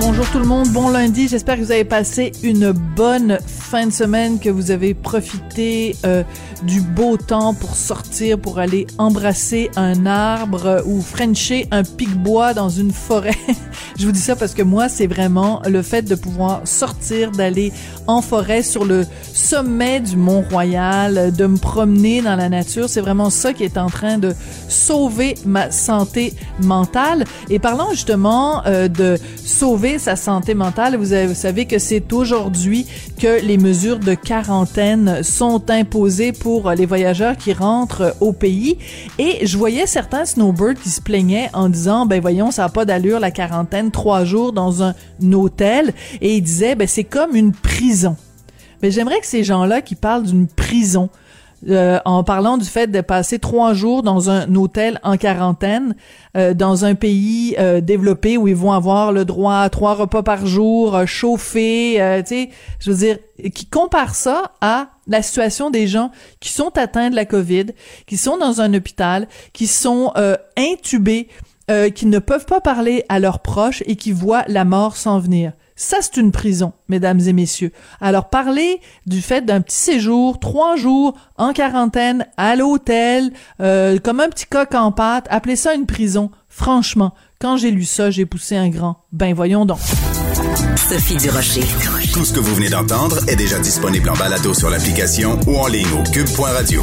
Bonjour tout le monde, bon lundi. J'espère que vous avez passé une bonne fin de semaine, que vous avez profité euh, du beau temps pour sortir, pour aller embrasser un arbre ou frencher un pic-bois dans une forêt. Je vous dis ça parce que moi, c'est vraiment le fait de pouvoir sortir, d'aller en forêt sur le sommet du Mont-Royal, de me promener dans la nature. C'est vraiment ça qui est en train de sauver ma santé mentale. Et parlons justement euh, de sauver sa santé mentale. Vous, avez, vous savez que c'est aujourd'hui que les mesures de quarantaine sont imposées pour les voyageurs qui rentrent au pays. Et je voyais certains snowbirds qui se plaignaient en disant, ben voyons, ça n'a pas d'allure la quarantaine, trois jours dans un hôtel. Et ils disaient, ben c'est comme une prison. Mais j'aimerais que ces gens-là qui parlent d'une prison, euh, en parlant du fait de passer trois jours dans un hôtel en quarantaine euh, dans un pays euh, développé où ils vont avoir le droit à trois repas par jour, chauffés, tu sais, je veux dire, qui compare ça à la situation des gens qui sont atteints de la COVID, qui sont dans un hôpital, qui sont intubés, qui ne peuvent pas parler à leurs proches et qui voient la mort s'en venir. Ça, c'est une prison, mesdames et messieurs. Alors, parler du fait d'un petit séjour, trois jours en quarantaine, à l'hôtel, euh, comme un petit coq en pâte, appeler ça une prison. Franchement, quand j'ai lu ça, j'ai poussé un grand. Ben, voyons donc. Sophie Durocher. Tout ce que vous venez d'entendre est déjà disponible en balado sur l'application ou en ligne au cube.radio.